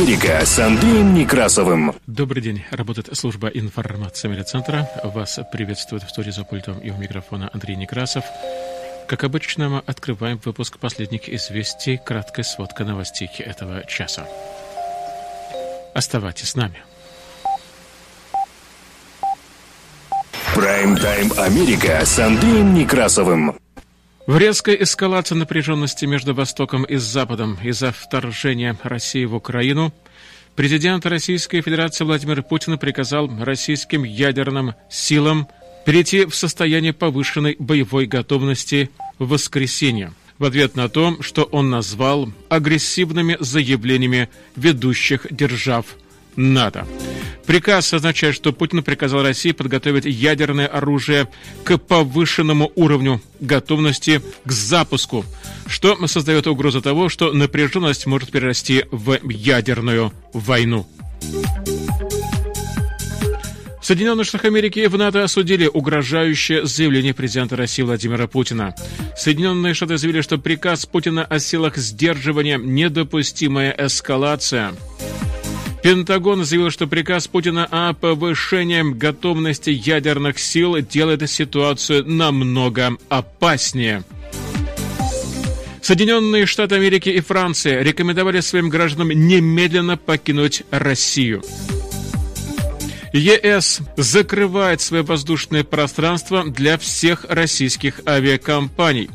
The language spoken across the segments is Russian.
Америка с Андреем Некрасовым. Добрый день. Работает служба информации медиацентра. Вас приветствует в студии за пультом и у микрофона Андрей Некрасов. Как обычно, мы открываем выпуск последних известий, краткая сводка новостей этого часа. Оставайтесь с нами. Прайм-тайм Америка с Андреем Некрасовым. В резкой эскалации напряженности между Востоком и Западом из-за вторжения России в Украину президент Российской Федерации Владимир Путин приказал российским ядерным силам перейти в состояние повышенной боевой готовности в воскресенье в ответ на то, что он назвал агрессивными заявлениями ведущих держав НАТО. Приказ означает, что Путин приказал России подготовить ядерное оружие к повышенному уровню готовности к запуску, что создает угрозу того, что напряженность может перерасти в ядерную войну. Соединенные Штаты Америки в НАТО осудили угрожающее заявление президента России Владимира Путина. Соединенные Штаты заявили, что приказ Путина о силах сдерживания – недопустимая эскалация. Пентагон заявил, что приказ Путина о повышении готовности ядерных сил делает ситуацию намного опаснее. Соединенные Штаты Америки и Франция рекомендовали своим гражданам немедленно покинуть Россию. ЕС закрывает свое воздушное пространство для всех российских авиакомпаний.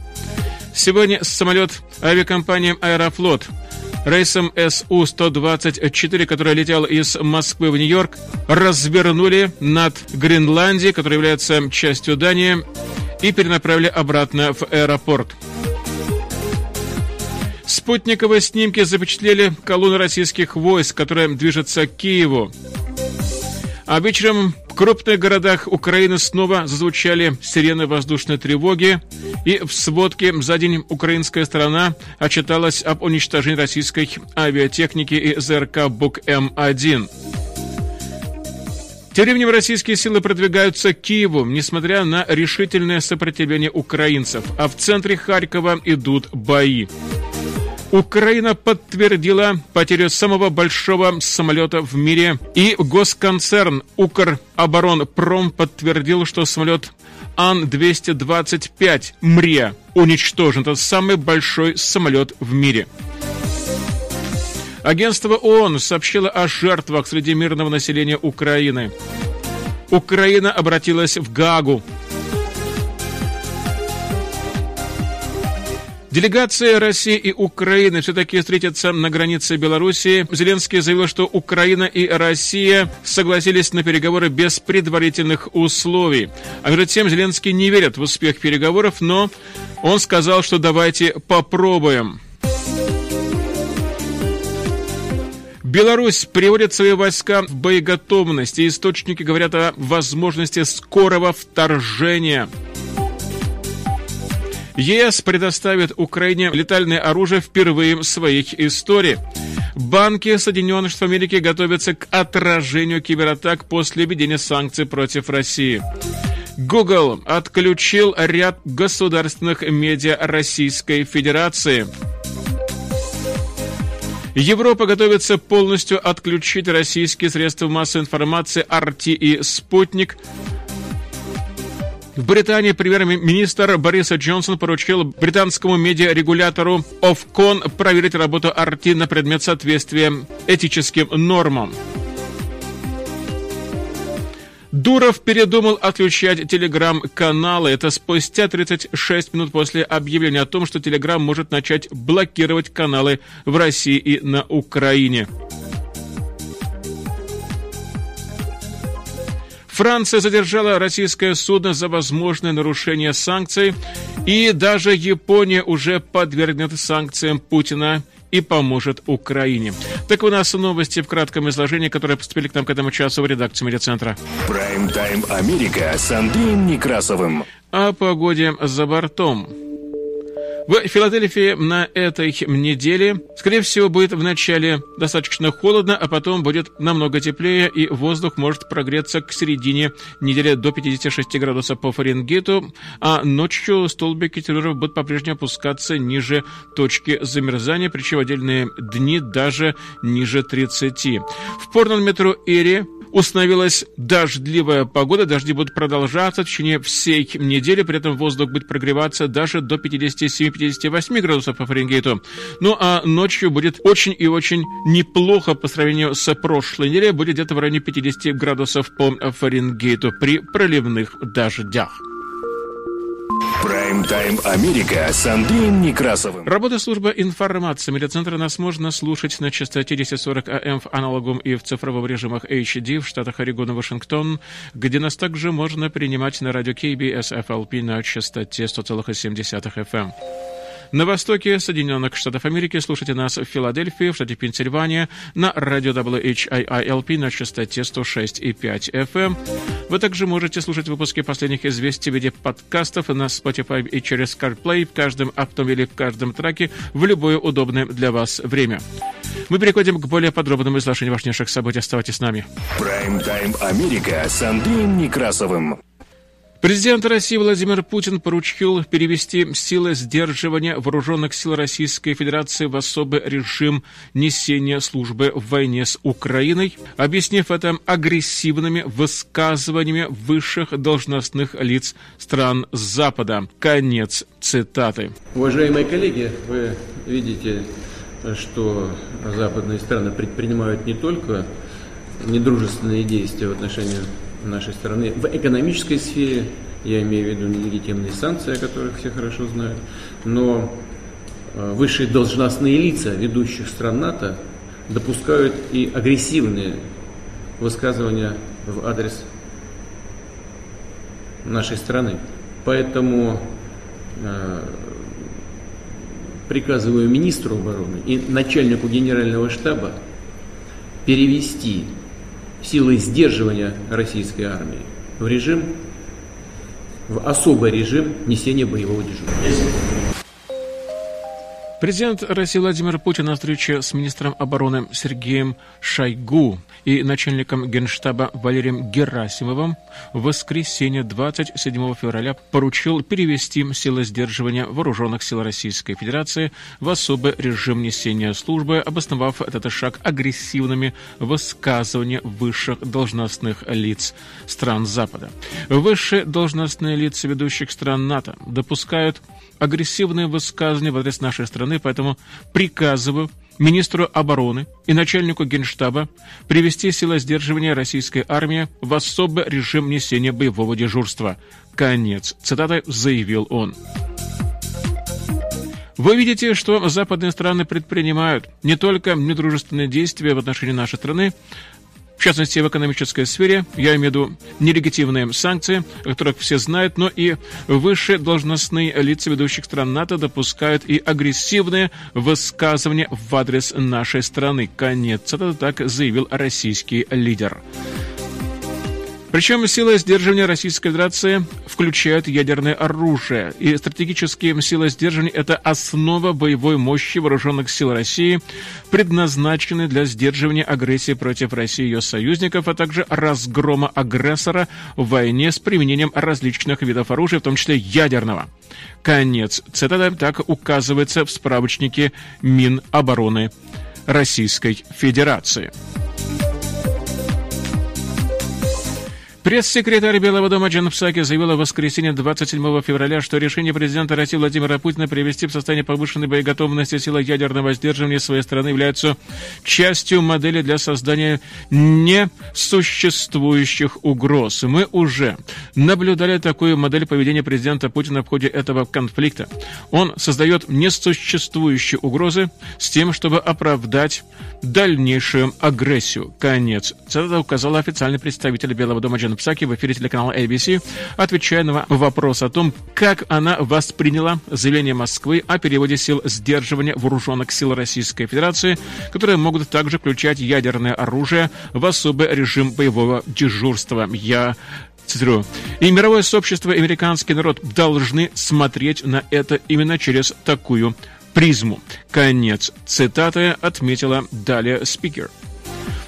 Сегодня самолет авиакомпании «Аэрофлот» рейсом СУ-124, который летел из Москвы в Нью-Йорк, развернули над Гренландией, которая является частью Дании, и перенаправили обратно в аэропорт. Спутниковые снимки запечатлели колонну российских войск, которая движется к Киеву. А вечером в крупных городах Украины снова зазвучали сирены воздушной тревоги, и в сводке за день украинская сторона отчиталась об уничтожении российской авиатехники и ЗРК БУК-М1. Тем временем российские силы продвигаются к Киеву, несмотря на решительное сопротивление украинцев, а в центре Харькова идут бои. Украина подтвердила потерю самого большого самолета в мире, и госконцерн Укроборонпром подтвердил, что самолет Ан-225 МРЕ уничтожен. Это самый большой самолет в мире. Агентство ООН сообщило о жертвах среди мирного населения Украины. Украина обратилась в Гагу Делегация России и Украины все-таки встретятся на границе Белоруссии. Зеленский заявил, что Украина и Россия согласились на переговоры без предварительных условий. А между тем Зеленский не верит в успех переговоров, но он сказал, что давайте попробуем. Беларусь приводит свои войска в боеготовность, и источники говорят о возможности скорого вторжения. ЕС предоставит Украине летальное оружие впервые в своей истории. Банки Соединенных Штатов Америки готовятся к отражению кибератак после введения санкций против России. Google отключил ряд государственных медиа Российской Федерации. Европа готовится полностью отключить российские средства массовой информации RT и «Спутник» В Британии премьер-министр Борис Джонсон поручил британскому медиарегулятору Ofcon проверить работу RT на предмет соответствия этическим нормам. Дуров передумал отключать телеграм-каналы. Это спустя 36 минут после объявления о том, что телеграм может начать блокировать каналы в России и на Украине. Франция задержала российское судно за возможное нарушение санкций, и даже Япония уже подвергнет санкциям Путина и поможет Украине. Так у нас новости в кратком изложении, которые поступили к нам к этому часу в редакцию медиацентра. Прайм-тайм Америка с Андреем Некрасовым. О погоде за бортом. В Филадельфии на этой неделе, скорее всего, будет вначале достаточно холодно, а потом будет намного теплее, и воздух может прогреться к середине недели до 56 градусов по Фаренгейту, а ночью столбики терроров будут по-прежнему опускаться ниже точки замерзания, причем отдельные дни даже ниже 30. В Порнон-метро Эри Установилась дождливая погода, дожди будут продолжаться в течение всей недели, при этом воздух будет прогреваться даже до 57-58 градусов по Фаренгейту. Ну а ночью будет очень и очень неплохо по сравнению с прошлой неделей, будет где-то в районе 50 градусов по Фаренгейту при проливных дождях. Прайм-тайм Америка с Андреем Некрасовым. Работа службы информации медиацентра нас можно слушать на частоте 1040 АМ в аналогом и в цифровом режимах HD в штатах Орегон и Вашингтон, где нас также можно принимать на радио KBS FLP на частоте 100,7 FM. На востоке Соединенных Штатов Америки слушайте нас в Филадельфии, в штате Пенсильвания, на радио WHIILP на частоте 106,5 FM. Вы также можете слушать выпуски последних известий в виде подкастов на Spotify и через CarPlay в каждом автомобиле, в каждом траке в любое удобное для вас время. Мы переходим к более подробному изложению важнейших событий. Оставайтесь с нами. Прайм-тайм Америка с Андреем Некрасовым. Президент России Владимир Путин поручил перевести силы сдерживания вооруженных сил Российской Федерации в особый режим несения службы в войне с Украиной, объяснив это агрессивными высказываниями высших должностных лиц стран Запада. Конец цитаты. Уважаемые коллеги, вы видите, что западные страны предпринимают не только недружественные действия в отношении нашей страны в экономической сфере, я имею в виду нелегитимные санкции, о которых все хорошо знают, но э, высшие должностные лица ведущих стран НАТО допускают и агрессивные высказывания в адрес нашей страны. Поэтому э, приказываю министру обороны и начальнику генерального штаба перевести силой сдерживания российской армии в режим, в особый режим несения боевого дежурства. Президент России Владимир Путин на встрече с министром обороны Сергеем Шойгу и начальником генштаба Валерием Герасимовым в воскресенье 27 февраля поручил перевести силы сдерживания вооруженных сил Российской Федерации в особый режим несения службы, обосновав этот шаг агрессивными высказываниями высших должностных лиц стран Запада. Высшие должностные лица ведущих стран НАТО допускают агрессивные высказывания в адрес нашей страны, поэтому приказываю министру обороны и начальнику генштаба привести силы сдерживания российской армии в особый режим несения боевого дежурства. Конец. Цитата заявил он. Вы видите, что западные страны предпринимают не только недружественные действия в отношении нашей страны, в частности, в экономической сфере, я имею в виду нелегитимные санкции, о которых все знают, но и высшие должностные лица ведущих стран НАТО допускают и агрессивные высказывания в адрес нашей страны. Конец. Это так заявил российский лидер. Причем силы сдерживания Российской Федерации включают ядерное оружие. И стратегические силы сдерживания – это основа боевой мощи вооруженных сил России, предназначены для сдерживания агрессии против России и ее союзников, а также разгрома агрессора в войне с применением различных видов оружия, в том числе ядерного. Конец. Цитата так указывается в справочнике Минобороны Российской Федерации. Пресс-секретарь Белого дома Джан Псаки заявила в воскресенье 27 февраля, что решение президента России Владимира Путина привести в состояние повышенной боеготовности силы ядерного сдерживания своей страны является частью модели для создания несуществующих угроз. Мы уже наблюдали такую модель поведения президента Путина в ходе этого конфликта. Он создает несуществующие угрозы с тем, чтобы оправдать дальнейшую агрессию. Конец. Это указал официальный представитель Белого дома Джан Джен Псаки в эфире телеканала ABC, отвечая на вопрос о том, как она восприняла заявление Москвы о переводе сил сдерживания вооруженных сил Российской Федерации, которые могут также включать ядерное оружие в особый режим боевого дежурства. Я Цитирую. И мировое сообщество, и американский народ должны смотреть на это именно через такую призму. Конец цитаты отметила далее спикер.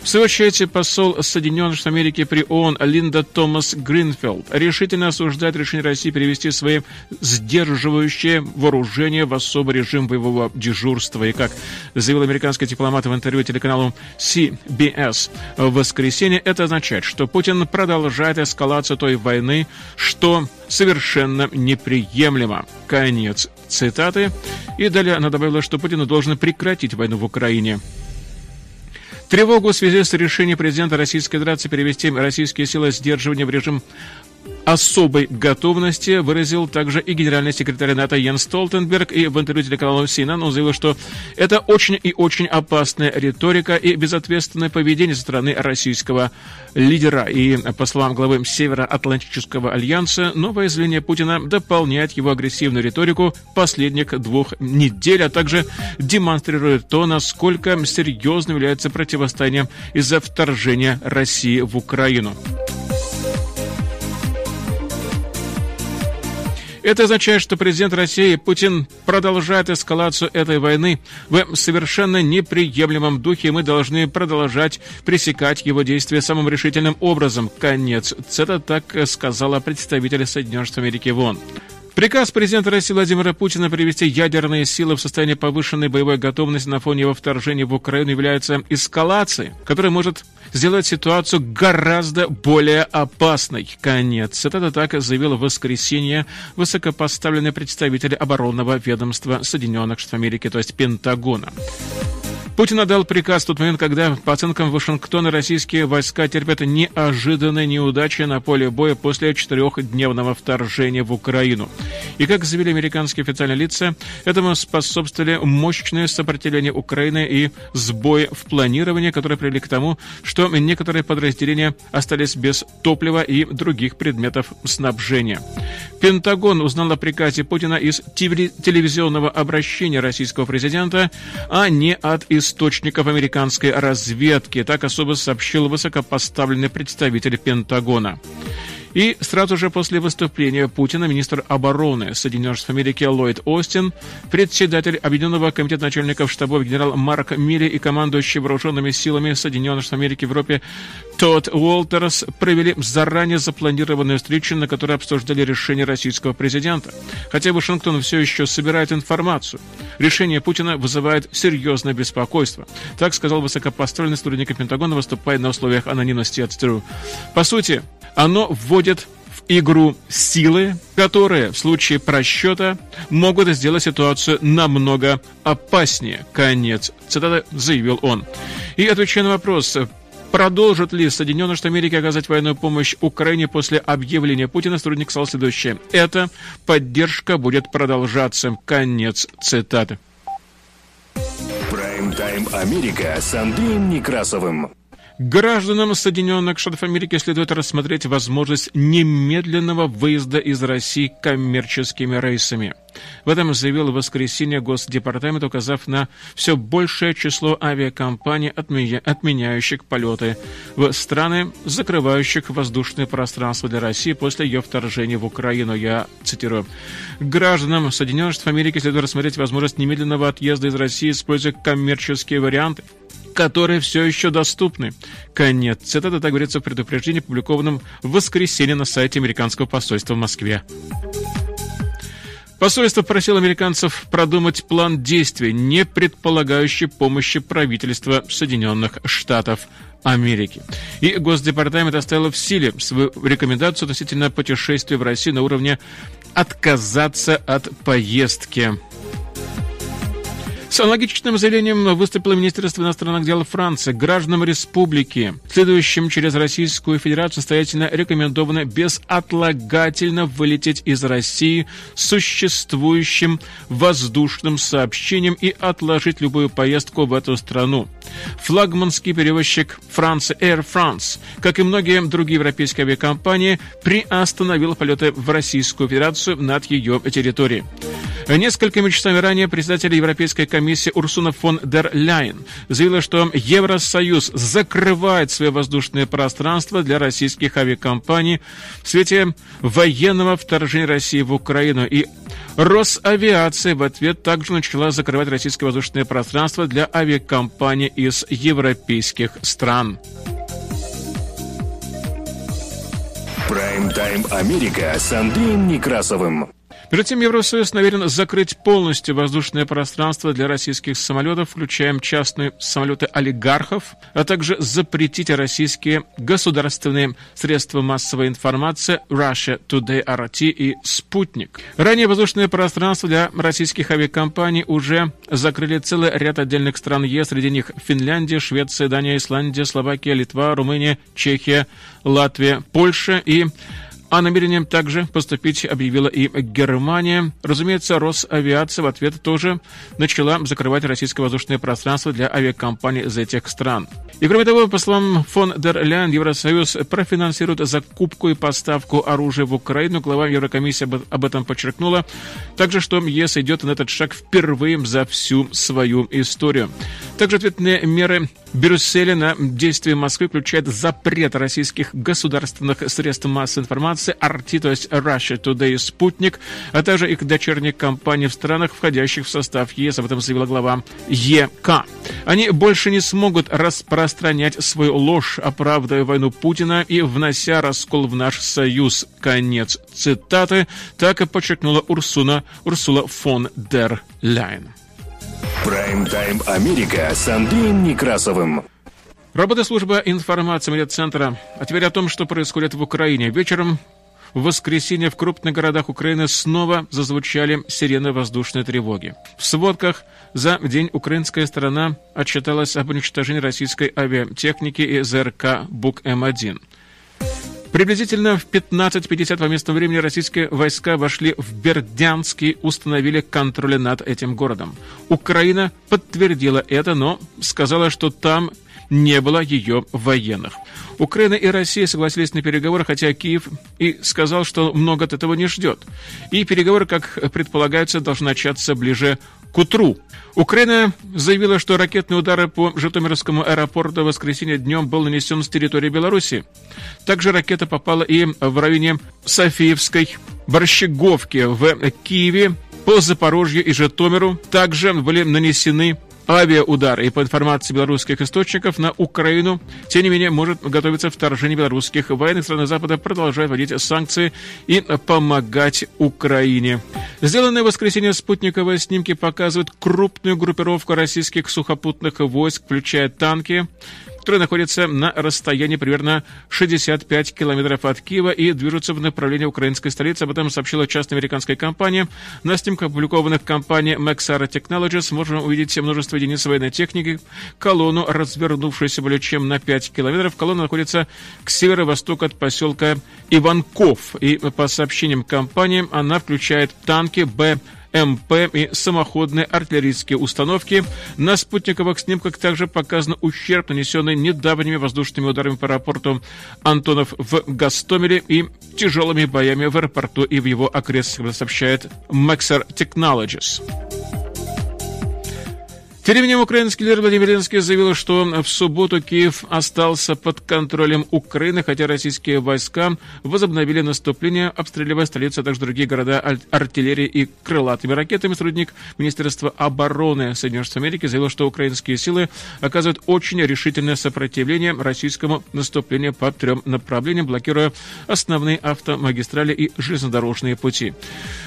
В свою очередь, посол Соединенных Штатов Америки при ООН Линда Томас Гринфилд решительно осуждает решение России перевести свои сдерживающие вооружения в особый режим боевого дежурства. И как заявил американский дипломат в интервью телеканалу CBS в воскресенье, это означает, что Путин продолжает эскалацию той войны, что совершенно неприемлемо. Конец цитаты. И далее она добавила, что Путин должен прекратить войну в Украине. Тревогу в связи с решением президента Российской Федерации перевести российские силы сдерживания в режим особой готовности выразил также и генеральный секретарь НАТО Йен Столтенберг, и в интервью телеканалу CNN он заявил, что это очень и очень опасная риторика и безответственное поведение со стороны российского лидера. И, по словам главы Североатлантического альянса, новое заявление Путина дополняет его агрессивную риторику последних двух недель, а также демонстрирует то, насколько серьезным является противостояние из-за вторжения России в Украину. Это означает, что президент России Путин продолжает эскалацию этой войны в совершенно неприемлемом духе, и мы должны продолжать пресекать его действия самым решительным образом. Конец. Это так сказала представитель Соединенных Штатов Америки ВОН. Приказ президента России Владимира Путина привести ядерные силы в состояние повышенной боевой готовности на фоне его вторжения в Украину является эскалацией, которая может сделать ситуацию гораздо более опасной. Конец. Это так заявил в воскресенье высокопоставленный представитель оборонного ведомства Соединенных Штатов Америки, то есть Пентагона. Путин отдал приказ в тот момент, когда, по оценкам Вашингтона, российские войска терпят неожиданные неудачи на поле боя после четырехдневного вторжения в Украину. И, как заявили американские официальные лица, этому способствовали мощное сопротивление Украины и сбои в планировании, которые привели к тому, что некоторые подразделения остались без топлива и других предметов снабжения. Пентагон узнал о приказе Путина из телевизионного обращения российского президента, а не от источников американской разведки. Так особо сообщил высокопоставленный представитель Пентагона. И сразу же после выступления Путина министр обороны Соединенных Штатов Америки Ллойд Остин, председатель Объединенного комитета начальников штабов генерал Марк Милли и командующий вооруженными силами Соединенных Штатов Америки в Европе Тодд Уолтерс провели заранее запланированную встречу, на которой обсуждали решение российского президента. Хотя Вашингтон все еще собирает информацию, решение Путина вызывает серьезное беспокойство. Так сказал высокопоставленный сотрудник Пентагона, выступая на условиях анонимности от ЦТРУ. По сути, оно вводит в игру силы, которые в случае просчета могут сделать ситуацию намного опаснее. Конец цитаты заявил он. И отвечая на вопрос, Продолжат ли Соединенные Штаты Америки оказать военную помощь Украине после объявления Путина, сотрудник сказал следующее. Эта поддержка будет продолжаться. Конец цитаты. Прайм-тайм Америка с Андреем Некрасовым. Гражданам Соединенных Штатов Америки следует рассмотреть возможность немедленного выезда из России коммерческими рейсами. В этом заявил в воскресенье Госдепартамент, указав на все большее число авиакомпаний, отменяющих полеты в страны, закрывающих воздушное пространство для России после ее вторжения в Украину. Я цитирую. Гражданам Соединенных Штатов Америки следует рассмотреть возможность немедленного отъезда из России, используя коммерческие варианты которые все еще доступны. Конец цитаты, так говорится в предупреждении, опубликованном в воскресенье на сайте американского посольства в Москве. Посольство просило американцев продумать план действий, не предполагающий помощи правительства Соединенных Штатов Америки. И Госдепартамент оставил в силе свою рекомендацию относительно путешествия в Россию на уровне отказаться от поездки. С аналогичным заявлением выступило Министерство иностранных дел Франции. Гражданам республики, следующим через Российскую Федерацию, настоятельно рекомендовано безотлагательно вылететь из России существующим воздушным сообщением и отложить любую поездку в эту страну. Флагманский перевозчик Франции Air France, как и многие другие европейские авиакомпании, приостановил полеты в Российскую Федерацию над ее территорией. Несколькими часами ранее председатель Европейской комиссии Урсуна фон дер Ляйен заявила, что Евросоюз закрывает свое воздушное пространство для российских авиакомпаний в свете военного вторжения России в Украину. И Росавиация в ответ также начала закрывать российское воздушное пространство для авиакомпаний из европейских стран. Прайм-тайм Америка с Андреем Некрасовым. Между тем, Евросоюз намерен закрыть полностью воздушное пространство для российских самолетов, включая частные самолеты олигархов, а также запретить российские государственные средства массовой информации Russia Today RT и Спутник. Ранее воздушное пространство для российских авиакомпаний уже закрыли целый ряд отдельных стран ЕС, среди них Финляндия, Швеция, Дания, Исландия, Словакия, Литва, Румыния, Чехия, Латвия, Польша и о намерении также поступить объявила и Германия. Разумеется, Росавиация в ответ тоже начала закрывать российское воздушное пространство для авиакомпаний из этих стран. И кроме того, по словам фон дер Ляйн, Евросоюз профинансирует закупку и поставку оружия в Украину. Глава Еврокомиссии об этом подчеркнула. Также, что ЕС идет на этот шаг впервые за всю свою историю. Также ответные меры Брюсселя на действия Москвы включают запрет российских государственных средств массовой информации RT, то есть Russia Today Спутник, а также их дочерних компаний в странах, входящих в состав ЕС. Об этом заявила глава ЕК. Они больше не смогут распространять свою ложь, оправдывая войну Путина и внося раскол в наш союз. Конец цитаты. Так и подчеркнула Урсуна, Урсула фон дер Ляйн. Прайм-тайм Америка с Андреем Некрасовым. Работа службы информации медцентра. А теперь о том, что происходит в Украине. Вечером в воскресенье в крупных городах Украины снова зазвучали сирены воздушной тревоги. В сводках за день украинская сторона отчиталась об уничтожении российской авиатехники и ЗРК БУК-М1. Приблизительно в 15.50 по местному времени российские войска вошли в Бердянск и установили контроль над этим городом. Украина подтвердила это, но сказала, что там не было ее военных. Украина и Россия согласились на переговоры, хотя Киев и сказал, что много от этого не ждет. И переговоры, как предполагается, должны начаться ближе к утру. Украина заявила, что ракетные удары по Житомирскому аэропорту в воскресенье днем был нанесен с территории Беларуси. Также ракета попала и в районе Софиевской Борщеговки в Киеве, по Запорожью и Житомиру. Также были нанесены авиаудары. И по информации белорусских источников на Украину, тем не менее, может готовиться вторжение белорусских военных. Страны Запада продолжают вводить санкции и помогать Украине. Сделанные в воскресенье спутниковые снимки показывают крупную группировку российских сухопутных войск, включая танки, которые находятся на расстоянии примерно 65 километров от Киева и движутся в направлении украинской столицы. Об этом сообщила частная американская компания. На снимках, опубликованных компанией Maxara Technologies, можно увидеть множество единиц военной техники, колонну, развернувшуюся более чем на 5 километров. Колонна находится к северо-востоку от поселка Иванков. И по сообщениям компании, она включает танки Б МП и самоходные артиллерийские установки. На спутниковых снимках также показан ущерб, нанесенный недавними воздушными ударами по аэропорту Антонов в Гастомеле и тяжелыми боями в аэропорту и в его окрестностях, сообщает Maxar Technologies. Тем временем украинский лидер Владимир Зеленский заявил, что в субботу Киев остался под контролем Украины, хотя российские войска возобновили наступление, обстреливая столицу, а также другие города артиллерией и крылатыми ракетами. Сотрудник Министерства обороны Соединенных Штатов Америки заявил, что украинские силы оказывают очень решительное сопротивление российскому наступлению по трем направлениям, блокируя основные автомагистрали и железнодорожные пути.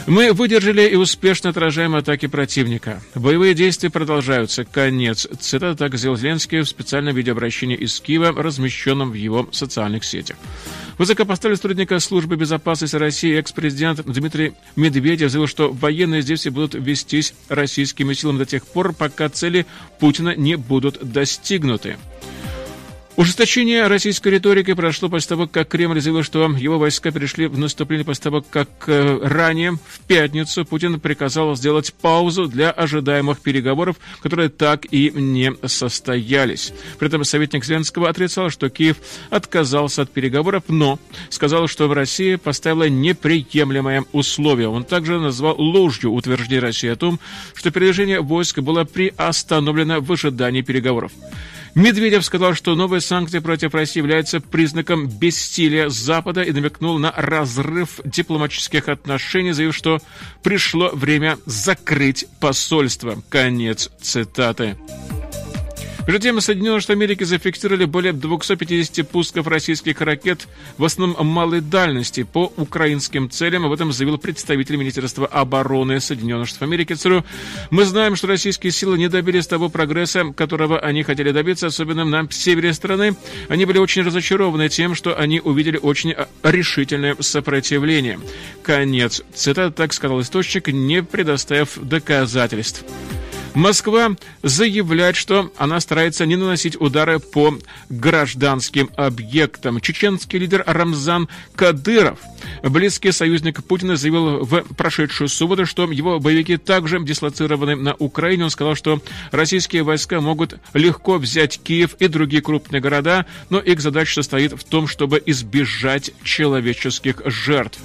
Мы выдержали и успешно отражаем атаки противника. Боевые действия продолжаются называется «Конец». Цитата так сделал Зеленский в специальном видеообращении из Киева, размещенном в его социальных сетях. Высокопоставленный сотрудник службы безопасности России, экс-президент Дмитрий Медведев заявил, что военные действия будут вестись российскими силами до тех пор, пока цели Путина не будут достигнуты. Ужесточение российской риторики прошло после того, как Кремль заявил, что его войска перешли в наступление после того, как э, ранее, в пятницу, Путин приказал сделать паузу для ожидаемых переговоров, которые так и не состоялись. При этом советник Зеленского отрицал, что Киев отказался от переговоров, но сказал, что Россия поставила неприемлемое условие. Он также назвал ложью утверждение России о том, что передвижение войск было приостановлено в ожидании переговоров. Медведев сказал, что новые санкции против России являются признаком бессилия Запада и намекнул на разрыв дипломатических отношений, заявив, что пришло время закрыть посольство. Конец цитаты. Между тем, Соединенные Штаты Америки зафиксировали более 250 пусков российских ракет, в основном малой дальности, по украинским целям. Об этом заявил представитель Министерства обороны Соединенных Штатов Америки ЦРУ. Мы знаем, что российские силы не добились того прогресса, которого они хотели добиться, особенно на севере страны. Они были очень разочарованы тем, что они увидели очень решительное сопротивление. Конец. Цитата так сказал источник, не предоставив доказательств. Москва заявляет, что она старается не наносить удары по гражданским объектам. Чеченский лидер Рамзан Кадыров, близкий союзник Путина, заявил в прошедшую субботу, что его боевики также дислоцированы на Украине. Он сказал, что российские войска могут легко взять Киев и другие крупные города, но их задача состоит в том, чтобы избежать человеческих жертв.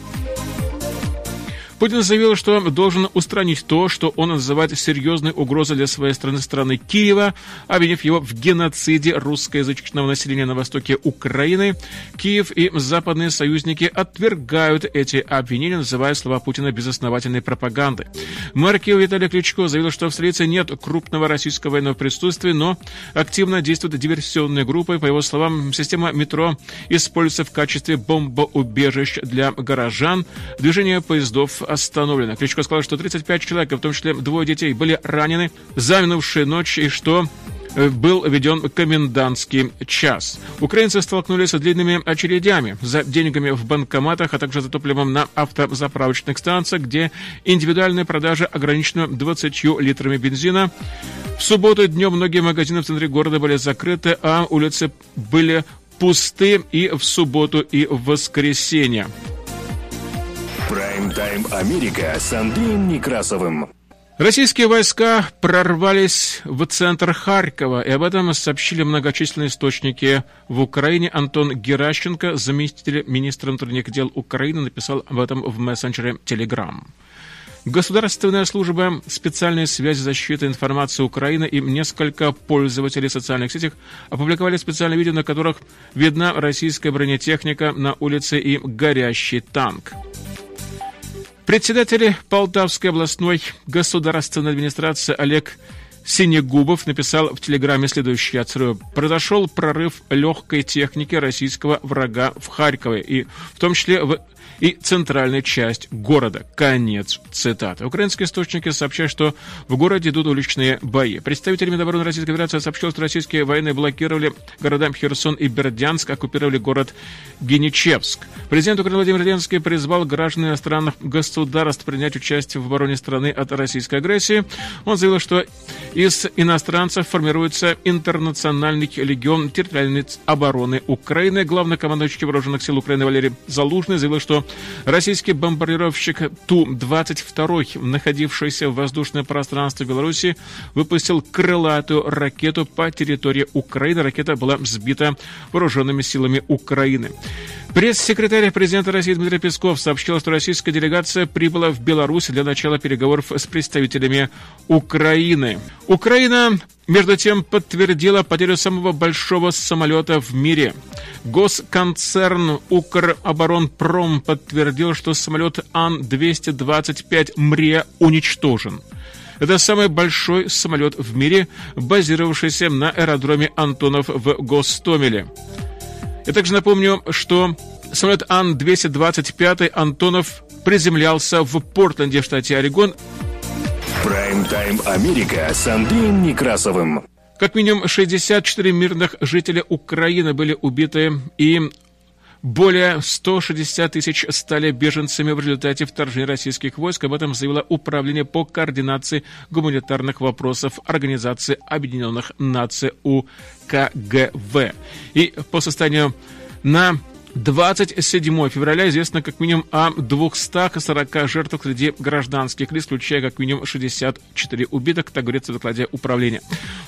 Путин заявил, что должен устранить то, что он называет серьезной угрозой для своей страны, страны Киева, обвинив его в геноциде русскоязычного населения на востоке Украины. Киев и западные союзники отвергают эти обвинения, называя слова Путина безосновательной пропагандой. Мэр Киева Виталий Кличко заявил, что в столице нет крупного российского военного присутствия, но активно действуют диверсионные группы. По его словам, система метро используется в качестве бомбоубежищ для горожан. Движение поездов остановлена. Кличко сказал, что 35 человек, в том числе двое детей, были ранены за минувшую ночь и что э, был введен комендантский час. Украинцы столкнулись с длинными очередями за деньгами в банкоматах, а также за топливом на автозаправочных станциях, где индивидуальная продажа ограничена 20 литрами бензина. В субботу днем многие магазины в центре города были закрыты, а улицы были пусты и в субботу, и в воскресенье. Прайм-тайм Америка с Андреем Некрасовым. Российские войска прорвались в центр Харькова, и об этом сообщили многочисленные источники в Украине. Антон Геращенко, заместитель министра внутренних дел Украины, написал об этом в мессенджере Telegram. Государственная служба специальной связи защиты информации Украины и несколько пользователей социальных сетей опубликовали специальные видео, на которых видна российская бронетехника на улице и горящий танк. Председатель Полтавской областной государственной администрации Олег Синегубов написал в Телеграме следующее отсрыв. Произошел прорыв легкой техники российского врага в Харькове, и в том числе в и центральная часть города. Конец цитаты. Украинские источники сообщают, что в городе идут уличные бои. Представители Минобороны Российской Федерации сообщили, что российские военные блокировали города Херсон и Бердянск, оккупировали город Геничевск. Президент Украины Владимир Зеленский призвал граждан иностранных государств принять участие в обороне страны от российской агрессии. Он заявил, что из иностранцев формируется интернациональный легион территориальной обороны Украины. Главный командующий вооруженных сил Украины Валерий Залужный заявил, что российский бомбардировщик Ту-22, находившийся в воздушном пространстве Беларуси, выпустил крылатую ракету по территории Украины. Ракета была сбита вооруженными силами Украины. Пресс-секретарь президента России Дмитрий Песков сообщил, что российская делегация прибыла в Беларусь для начала переговоров с представителями Украины. Украина между тем подтвердила потерю самого большого самолета в мире. Госконцерн Укроборонпром подтвердил, что самолет Ан-225 МРЕ уничтожен. Это самый большой самолет в мире, базировавшийся на аэродроме Антонов в Гостомеле. Я также напомню, что самолет Ан-225 Антонов приземлялся в Портленде, штате Орегон. Прайм-тайм Америка с Андреем Некрасовым. Как минимум 64 мирных жителя Украины были убиты и Более 160 тысяч стали беженцами в результате вторжения российских войск. Об этом заявило Управление по координации гуманитарных вопросов Организации Объединенных Наций УКГВ. И по состоянию на 27 февраля известно как минимум о 240 жертвах среди гражданских лиц, включая как минимум 64 убитых, так говорится в докладе управления.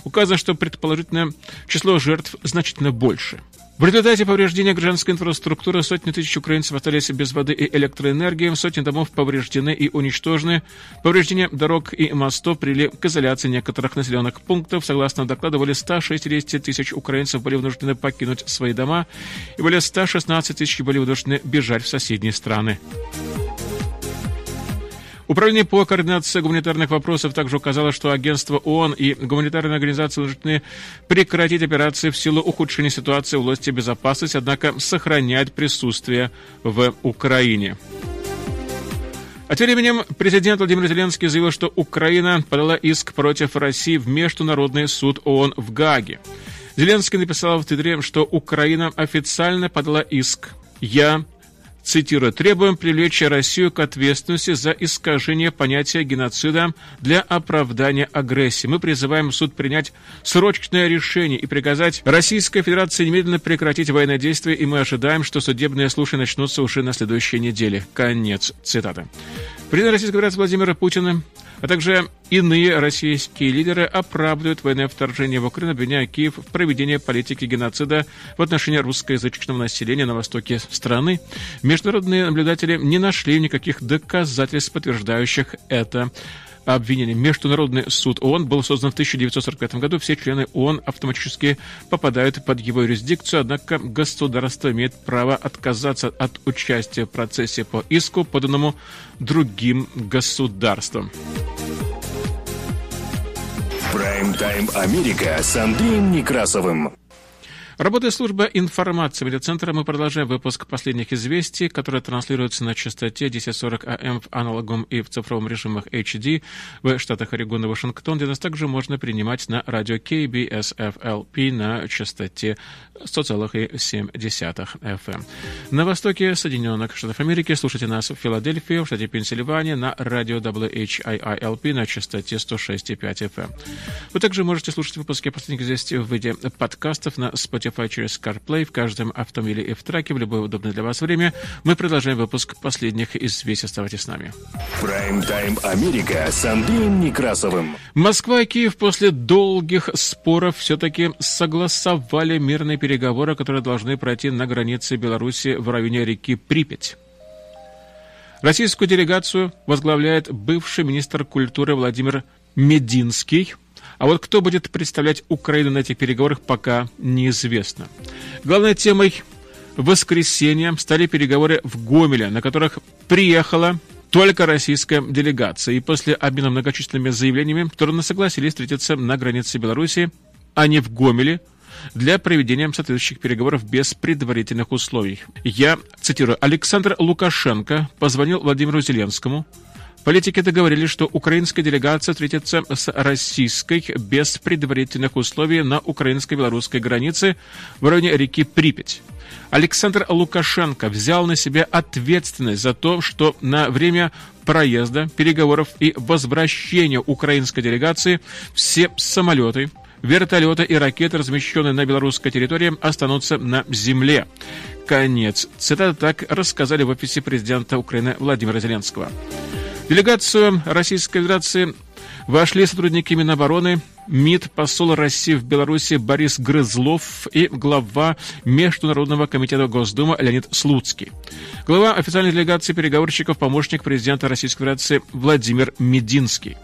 Указано, что предположительное число жертв значительно больше. В результате повреждения гражданской инфраструктуры сотни тысяч украинцев остались без воды и электроэнергии, сотни домов повреждены и уничтожены. Повреждения дорог и мостов привели к изоляции некоторых населенных пунктов. Согласно докладу, более 160 тысяч украинцев были вынуждены покинуть свои дома и более 116 тысяч были вынуждены бежать в соседние страны. Управление по координации гуманитарных вопросов также указало, что агентство ООН и гуманитарные организации должны прекратить операции в силу ухудшения ситуации в области безопасности, однако сохранять присутствие в Украине. А тем временем президент Владимир Зеленский заявил, что Украина подала иск против России в Международный суд ООН в Гааге. Зеленский написал в Твиттере, что Украина официально подала иск. Я цитирую, «требуем привлечь Россию к ответственности за искажение понятия геноцида для оправдания агрессии. Мы призываем суд принять срочное решение и приказать Российской Федерации немедленно прекратить военные действия, и мы ожидаем, что судебные слушания начнутся уже на следующей неделе». Конец цитаты. Президент Российской Федерации Владимир Путин а также иные российские лидеры оправдывают военное вторжение в Украину, обвиняя Киев в проведении политики геноцида в отношении русскоязычного населения на востоке страны. Международные наблюдатели не нашли никаких доказательств, подтверждающих это обвинение. Международный суд ООН был создан в 1945 году. Все члены ООН автоматически попадают под его юрисдикцию, однако государство имеет право отказаться от участия в процессе по иску, поданному другим государствам. Прайм-тайм Америка с Андреем Некрасовым. Работая служба информации медиацентра, мы продолжаем выпуск последних известий, которые транслируются на частоте 1040 АМ в аналоговом и в цифровом режимах HD в штатах Орегон и Вашингтон, где нас также можно принимать на радио KBSFLP на частоте 100,7 FM. На востоке Соединенных Штатов Америки слушайте нас в Филадельфии, в штате Пенсильвания на радио WHIILP на частоте 106,5 FM. Вы также можете слушать выпуски последних известий в виде подкастов на Spotify через CarPlay в каждом автомобиле и в траке в любое удобное для вас время. Мы продолжаем выпуск последних известий. Оставайтесь с нами. Прайм-тайм Америка с Андреем Некрасовым. Москва и Киев после долгих споров все-таки согласовали мирные переговоры, которые должны пройти на границе Беларуси в районе реки Припять. Российскую делегацию возглавляет бывший министр культуры Владимир Мединский – а вот кто будет представлять Украину на этих переговорах, пока неизвестно. Главной темой воскресенья стали переговоры в Гомеле, на которых приехала только российская делегация. И после обмена многочисленными заявлениями стороны согласились встретиться на границе Беларуси, а не в Гомеле, для проведения соответствующих переговоров без предварительных условий. Я цитирую. Александр Лукашенко позвонил Владимиру Зеленскому, Политики договорились, что украинская делегация встретится с российской без предварительных условий на украинско-белорусской границе в районе реки Припять. Александр Лукашенко взял на себя ответственность за то, что на время проезда, переговоров и возвращения украинской делегации все самолеты, вертолеты и ракеты, размещенные на белорусской территории, останутся на земле. Конец. Цитата так рассказали в офисе президента Украины Владимира Зеленского делегацию Российской Федерации вошли сотрудники Минобороны, МИД, посол России в Беларуси Борис Грызлов и глава Международного комитета Госдумы Леонид Слуцкий. Глава официальной делегации переговорщиков, помощник президента Российской Федерации Владимир Мединский.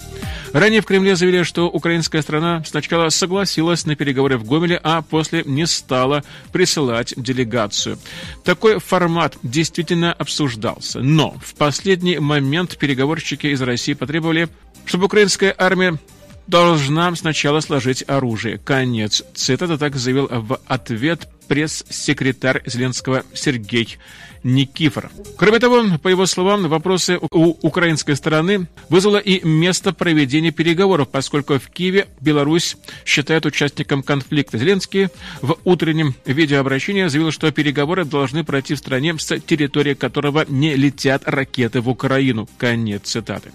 Ранее в Кремле заявили, что украинская страна сначала согласилась на переговоры в Гомеле, а после не стала присылать делегацию. Такой формат действительно обсуждался. Но в последний момент переговорщики из России потребовали, чтобы украинская армия должна сначала сложить оружие. Конец. Цитата так заявил в ответ пресс-секретарь Зеленского Сергей Никифоров. Кроме того, по его словам, вопросы у украинской стороны вызвало и место проведения переговоров, поскольку в Киеве Беларусь считает участником конфликта. Зеленский в утреннем видеообращении заявил, что переговоры должны пройти в стране, с территории которого не летят ракеты в Украину. Конец цитаты.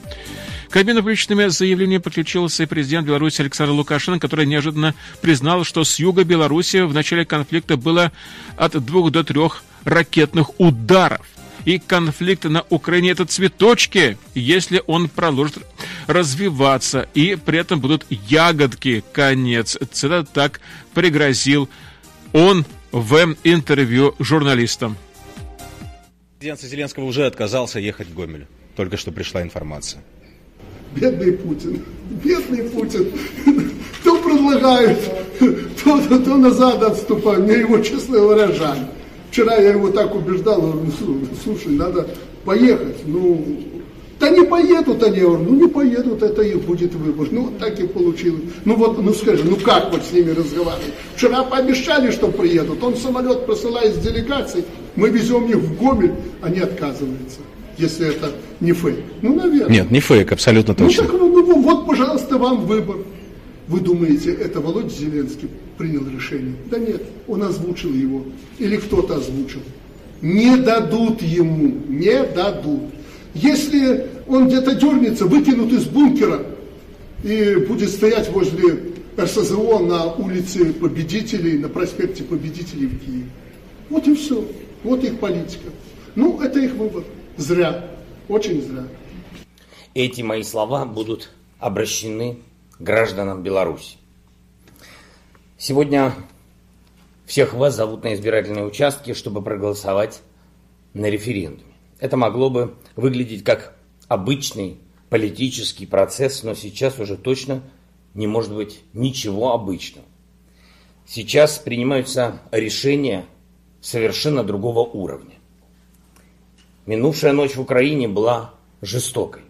К обмену публичными заявлениями подключился и президент Беларуси Александр Лукашенко, который неожиданно признал, что с юга Беларуси в начале конфликта было от двух до трех ракетных ударов. И конфликт на Украине это цветочки, если он продолжит развиваться, и при этом будут ягодки. Конец. Цитата так пригрозил он в интервью журналистам. Президент Зеленского уже отказался ехать в Гомель. Только что пришла информация. Бедный Путин, бедный Путин. То предлагает, то, то, то назад отступает. Мне его, честно говоря, жаль. Вчера я его так убеждал, говорю, «Ну, слушай, надо поехать. Ну, да не поедут они, я говорю, ну не поедут, это их будет выбор. Ну вот так и получилось. Ну вот, ну скажи, ну как вот с ними разговаривать? Вчера пообещали, что приедут, он самолет присылает с делегацией, мы везем их в Гомель, они отказываются если это не фейк. Ну, наверное. Нет, не фейк, абсолютно ну, точно. Так, ну, ну, вот, пожалуйста, вам выбор. Вы думаете, это Володя Зеленский принял решение? Да нет, он озвучил его. Или кто-то озвучил. Не дадут ему, не дадут. Если он где-то дернется, выкинут из бункера и будет стоять возле РСЗО на улице Победителей, на проспекте Победителей в Киеве. Вот и все. Вот их политика. Ну, это их выбор. Зря. Очень зря. Эти мои слова будут обращены гражданам Беларуси. Сегодня всех вас зовут на избирательные участки, чтобы проголосовать на референдуме. Это могло бы выглядеть как обычный политический процесс, но сейчас уже точно не может быть ничего обычного. Сейчас принимаются решения совершенно другого уровня. Минувшая ночь в Украине была жестокой.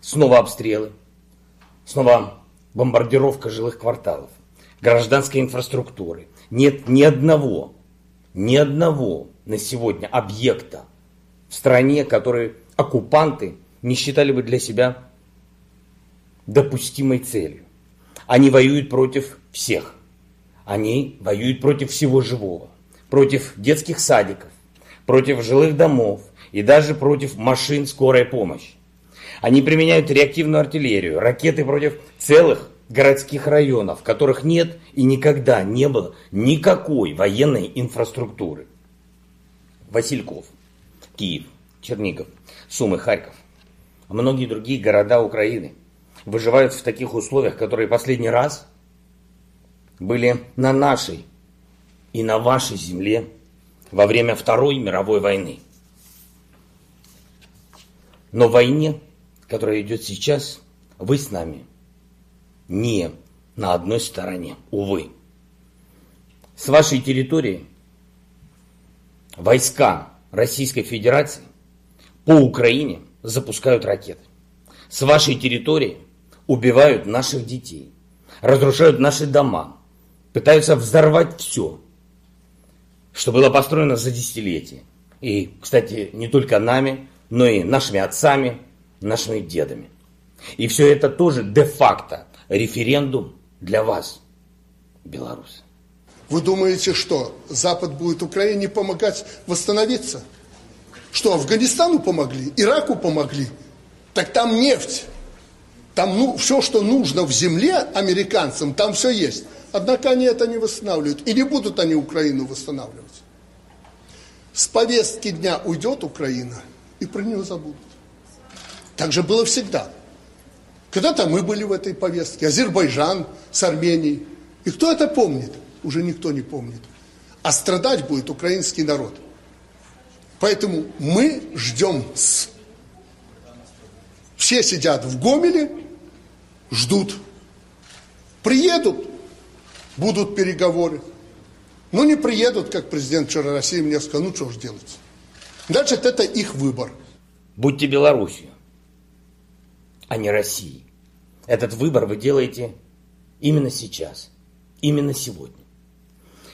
Снова обстрелы, снова бомбардировка жилых кварталов, гражданской инфраструктуры. Нет ни одного, ни одного на сегодня объекта в стране, который оккупанты не считали бы для себя допустимой целью. Они воюют против всех. Они воюют против всего живого. Против детских садиков, против жилых домов и даже против машин скорой помощи. Они применяют реактивную артиллерию, ракеты против целых городских районов, в которых нет и никогда не было никакой военной инфраструктуры. Васильков, Киев, Чернигов, Сумы, Харьков, многие другие города Украины выживают в таких условиях, которые последний раз были на нашей и на вашей земле во время Второй мировой войны. Но в войне, которая идет сейчас, вы с нами не на одной стороне, увы. С вашей территории войска Российской Федерации по Украине запускают ракеты. С вашей территории убивают наших детей, разрушают наши дома, пытаются взорвать все, что было построено за десятилетия. И, кстати, не только нами, но и нашими отцами, нашими дедами. И все это тоже де-факто референдум для вас, белорусы. Вы думаете, что Запад будет Украине помогать восстановиться? Что, Афганистану помогли, Ираку помогли? Так там нефть. Там ну, все, что нужно в земле американцам, там все есть. Однако они это не восстанавливают. И не будут они Украину восстанавливать. С повестки дня уйдет Украина, и про нее забудут. Так же было всегда. Когда-то мы были в этой повестке, Азербайджан с Арменией. И кто это помнит? Уже никто не помнит. А страдать будет украинский народ. Поэтому мы ждем с. Все сидят в Гомеле, ждут. Приедут, будут переговоры. Но не приедут, как президент вчера России мне сказал, ну что ж делать. Значит, это их выбор. Будьте Белоруссию а не России. Этот выбор вы делаете именно сейчас, именно сегодня.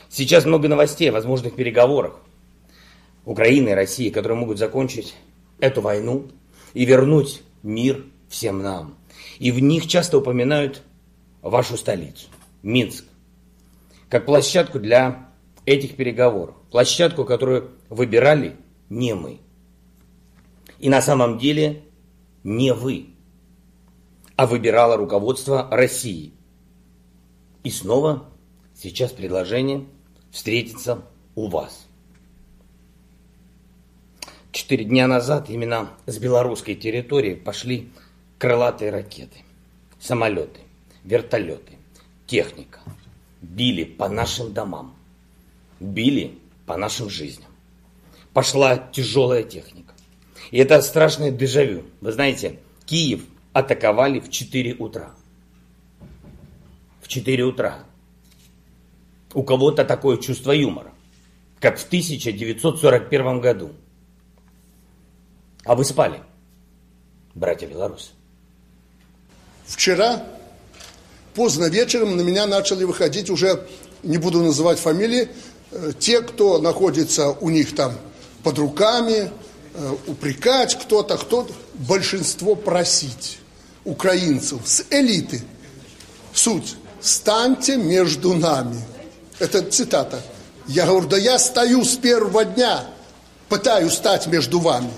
Сейчас много новостей о возможных переговорах Украины и России, которые могут закончить эту войну и вернуть мир всем нам. И в них часто упоминают вашу столицу, Минск, как площадку для этих переговоров. Площадку, которую выбирали не мы. И на самом деле не вы, а выбирало руководство России. И снова сейчас предложение встретиться у вас. Четыре дня назад именно с белорусской территории пошли крылатые ракеты, самолеты, вертолеты, техника. Били по нашим домам, били по нашим жизням. Пошла тяжелая техника. И это страшное дежавю. Вы знаете, Киев атаковали в 4 утра. В 4 утра. У кого-то такое чувство юмора, как в 1941 году – а вы спали, братья белорусы? Вчера, поздно вечером, на меня начали выходить уже, не буду называть фамилии, э, те, кто находится у них там под руками, э, упрекать кто-то, кто большинство просить украинцев с элиты. Суть. Станьте между нами. Это цитата. Я говорю, да я стою с первого дня, пытаюсь стать между вами.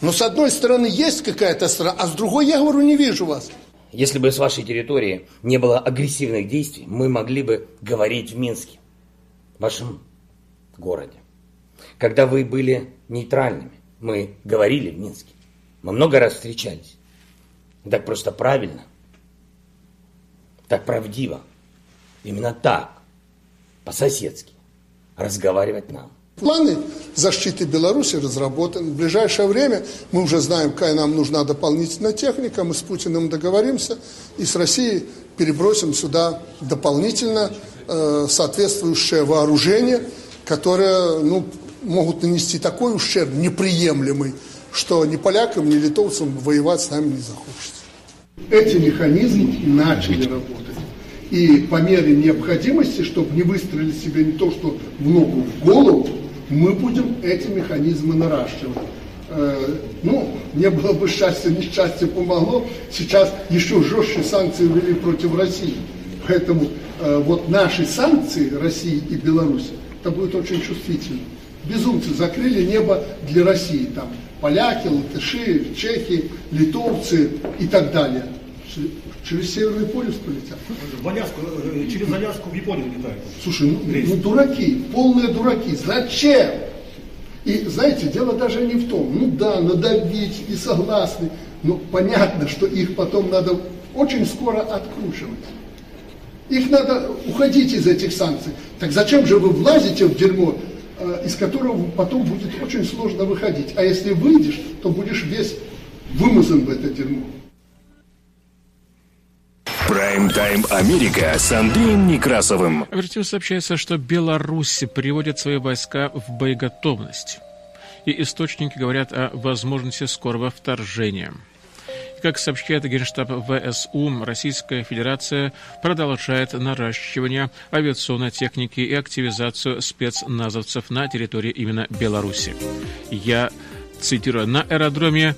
Но с одной стороны есть какая-то страна, а с другой, я говорю, не вижу вас. Если бы с вашей территории не было агрессивных действий, мы могли бы говорить в Минске, вашем городе. Когда вы были нейтральными, мы говорили в Минске. Мы много раз встречались. Так просто правильно. Так правдиво. Именно так, по-соседски, разговаривать нам. Планы защиты Беларуси разработаны. В ближайшее время мы уже знаем, какая нам нужна дополнительная техника. Мы с Путиным договоримся и с Россией перебросим сюда дополнительно э, соответствующее вооружение, которое ну, могут нанести такой ущерб неприемлемый, что ни полякам, ни литовцам воевать с нами не захочется. Эти механизмы начали работать. И по мере необходимости, чтобы не выстрелить себе не то, что в ногу, в голову, мы будем эти механизмы наращивать. Э, ну, не было бы счастья, несчастье помогло. Сейчас еще жестче санкции ввели против России. Поэтому э, вот наши санкции России и Беларуси, это будет очень чувствительно. Безумцы закрыли небо для России. Там поляки, латыши, чехи, литовцы и так далее. Через Северный полюс полетят. В Аляску, э, через Аляску в Японию летают. Слушай, ну, ну дураки, полные дураки. Зачем? И знаете, дело даже не в том, ну да, надавить, не согласны, но понятно, что их потом надо очень скоро откручивать. Их надо уходить из этих санкций. Так зачем же вы влазите в дерьмо, из которого потом будет очень сложно выходить? А если выйдешь, то будешь весь вымазан в это дерьмо. Прайм-тайм Америка с Андреем Некрасовым. В сообщается, что Беларусь приводит свои войска в боеготовность. И источники говорят о возможности скорого вторжения. Как сообщает Генштаб ВСУ, Российская Федерация продолжает наращивание авиационной техники и активизацию спецназовцев на территории именно Беларуси. Я цитирую, на аэродроме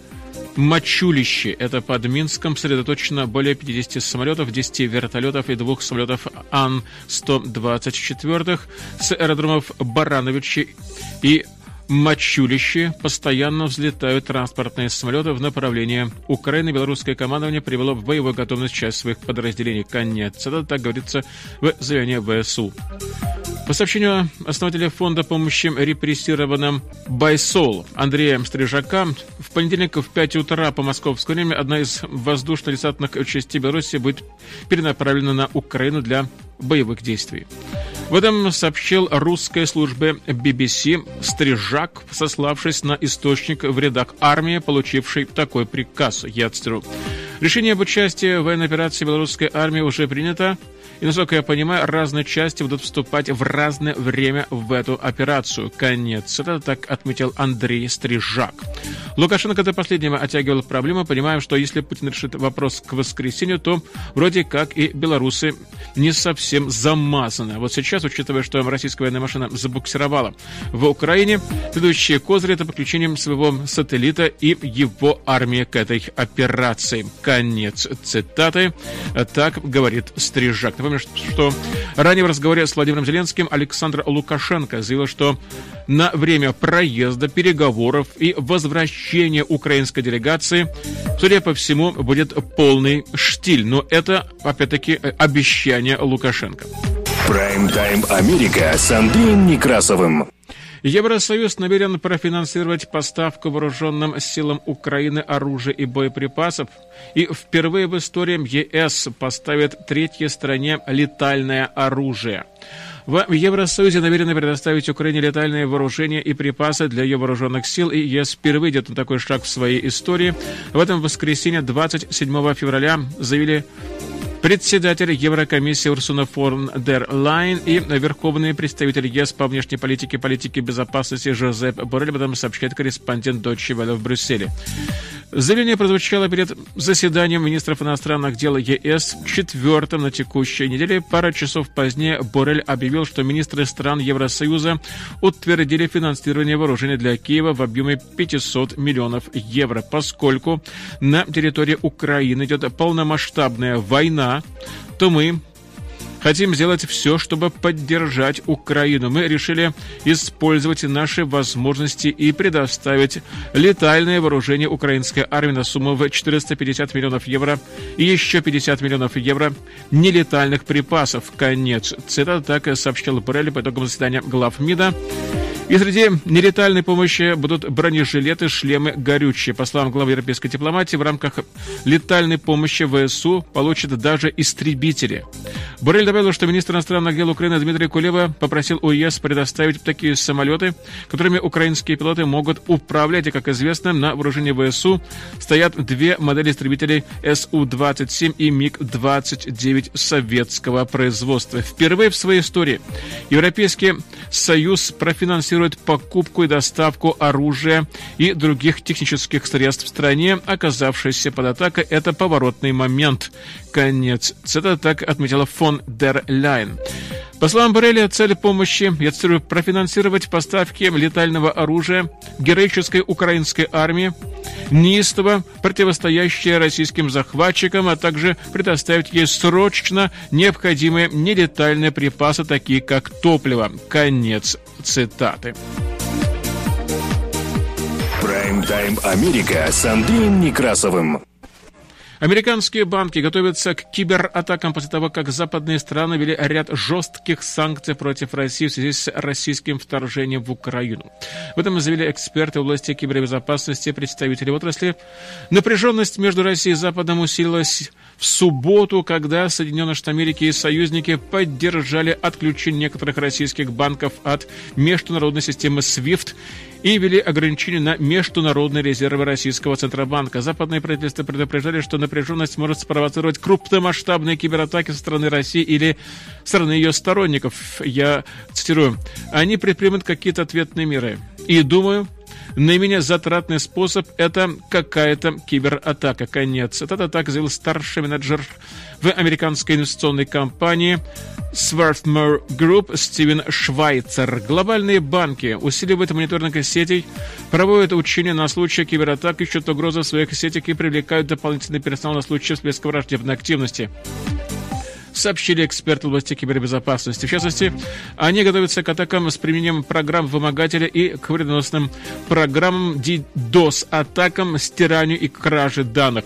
Мачулище. Это под Минском сосредоточено более 50 самолетов, 10 вертолетов и двух самолетов Ан-124 с аэродромов Барановичи и Мачулище постоянно взлетают транспортные самолеты в направлении Украины. Белорусское командование привело в боевую готовность часть своих подразделений. Конец. Это так говорится в заявлении ВСУ. По сообщению основателя фонда помощи репрессированным Байсол Андрея Стрижака, в понедельник в 5 утра по московскому времени одна из воздушно-десантных частей Беларуси будет перенаправлена на Украину для боевых действий. В этом сообщил русской службе BBC Стрижак, сославшись на источник в рядах армии, получивший такой приказ. Я цитирую. Решение об участии в военной операции белорусской армии уже принято И, насколько я понимаю, разные части будут вступать в разное время в эту операцию. Конец. Это так отметил Андрей Стрижак. Лукашенко до последнего оттягивал проблему, понимая, что если Путин решит вопрос к воскресенью, то вроде как и белорусы не совсем замазаны. Вот сейчас, учитывая, что российская военная машина забуксировала в Украине, следующие козыри это подключением своего сателлита и его армии к этой операции. Конец цитаты. Так говорит Стрижак. Напомню, что ранее в разговоре с Владимиром Зеленским Александр Лукашенко заявил, что на время проезда, переговоров и возвращения украинской делегации, судя по всему, будет полный штиль. Но это, опять-таки, обещание Лукашенко. Прайм-тайм Америка с Андреем Некрасовым. Евросоюз намерен профинансировать поставку вооруженным силам Украины оружия и боеприпасов, и впервые в истории ЕС поставит третьей стране летальное оружие. В Евросоюзе намерены предоставить Украине летальные вооружения и припасы для ее вооруженных сил, и ЕС впервые идет на такой шаг в своей истории. В этом воскресенье, 27 февраля, заявили председатель Еврокомиссии Урсула фон дер Ляйен и верховный представитель ЕС по внешней политике и политике безопасности Жозеп Боррель, об этом сообщает корреспондент Deutsche Welle в Брюсселе. Заявление прозвучало перед заседанием министров иностранных дел ЕС, четвертым на текущей неделе. Пара часов позднее Борель объявил, что министры стран Евросоюза утвердили финансирование вооружения для Киева в объеме 500 миллионов евро, поскольку на территории Украины идет полномасштабная война, то мы, Хотим сделать все, чтобы поддержать Украину. Мы решили использовать наши возможности и предоставить летальное вооружение украинской армии на сумму в 450 миллионов евро и еще 50 миллионов евро нелетальных припасов. Конец. Цитата так сообщил Боррелли по итогам заседания глав МИДа. И среди нелетальной помощи будут бронежилеты, шлемы горючие. По словам главы европейской дипломатии, в рамках летальной помощи ВСУ получат даже истребители. Борель добавил, что министр иностранных дел Украины Дмитрий Кулева попросил УЕС предоставить такие самолеты, которыми украинские пилоты могут управлять. И, как известно, на вооружении ВСУ стоят две модели истребителей Су-27 и МиГ-29 советского производства. Впервые в своей истории Европейский Союз профинансировал финансирует покупку и доставку оружия и других технических средств в стране, оказавшейся под атакой. Это поворотный момент. Конец. Цитата так отметила фон дер Ляйн. По словам Борреля, цель помощи, я цитирую, профинансировать поставки летального оружия героической украинской армии, неистово противостоящая российским захватчикам, а также предоставить ей срочно необходимые нелетальные припасы, такие как топливо. Конец цитаты. Прайм-тайм Америка с Андреем Некрасовым. Американские банки готовятся к кибератакам после того, как западные страны ввели ряд жестких санкций против России в связи с российским вторжением в Украину. В этом заявили эксперты в области кибербезопасности и представители отрасли. Напряженность между Россией и Западом усилилась в субботу, когда Соединенные Штаты Америки и союзники поддержали отключение некоторых российских банков от международной системы SWIFT и ввели ограничения на международные резервы российского Центробанка. Западные правительства предупреждали, что напряженность может спровоцировать крупномасштабные кибератаки со стороны России или стороны ее сторонников. Я цитирую. Они предпримут какие-то ответные меры. И думаю, Наименее затратный способ – это какая-то кибератака. Конец. Это так заявил старший менеджер в американской инвестиционной компании Swarthmore Group Стивен Швайцер. Глобальные банки усиливают мониторинг сетей, проводят учения на случай кибератак, ищут угрозы в своих сетях и привлекают дополнительный персонал на случай всплеска враждебной активности сообщили эксперты в области кибербезопасности. В частности, они готовятся к атакам с применением программ вымогателя и к вредоносным программам DDoS-атакам, стиранию и краже данных.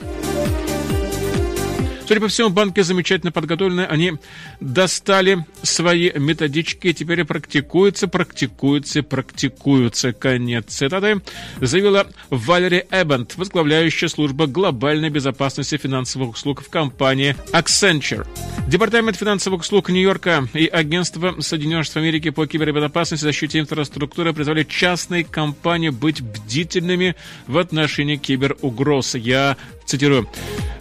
Судя по всему, банки замечательно подготовлены. Они достали свои методички и теперь практикуются, практикуются, практикуются. Конец цитаты. Заявила Валери Эббент, возглавляющая службу глобальной безопасности финансовых услуг в компании Accenture. Департамент финансовых услуг Нью-Йорка и Агентство Соединенных Штатов Америки по кибербезопасности защите инфраструктуры призвали частные компании быть бдительными в отношении киберугроз. Я Цитирую.